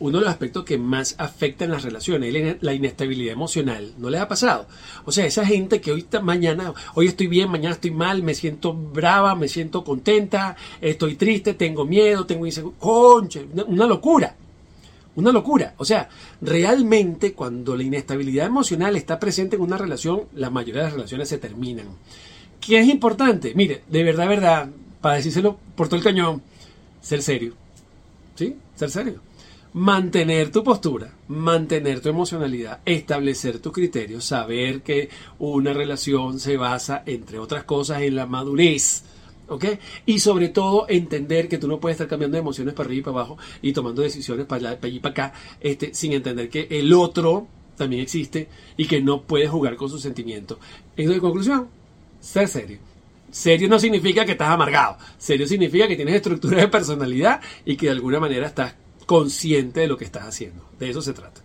uno de los aspectos que más afectan las relaciones es la inestabilidad emocional. ¿No les ha pasado? O sea, esa gente que hoy está, mañana, hoy estoy bien, mañana estoy mal, me siento brava, me siento contenta, estoy triste, tengo miedo, tengo inseguridad. Conche, una locura. Una locura. O sea, realmente cuando la inestabilidad emocional está presente en una relación, la mayoría de las relaciones se terminan. ¿Qué es importante? Mire, de verdad, verdad, para decírselo por todo el cañón, ser serio. ¿Sí? Ser serio mantener tu postura, mantener tu emocionalidad, establecer tus criterios, saber que una relación se basa, entre otras cosas, en la madurez. ¿Ok? Y sobre todo entender que tú no puedes estar cambiando de emociones para arriba y para abajo y tomando decisiones para allá, y para acá, este, sin entender que el otro también existe y que no puedes jugar con sus sentimientos. En conclusión, ser serio. Serio no significa que estás amargado. Serio significa que tienes estructura de personalidad y que de alguna manera estás consciente de lo que estás haciendo. De eso se trata.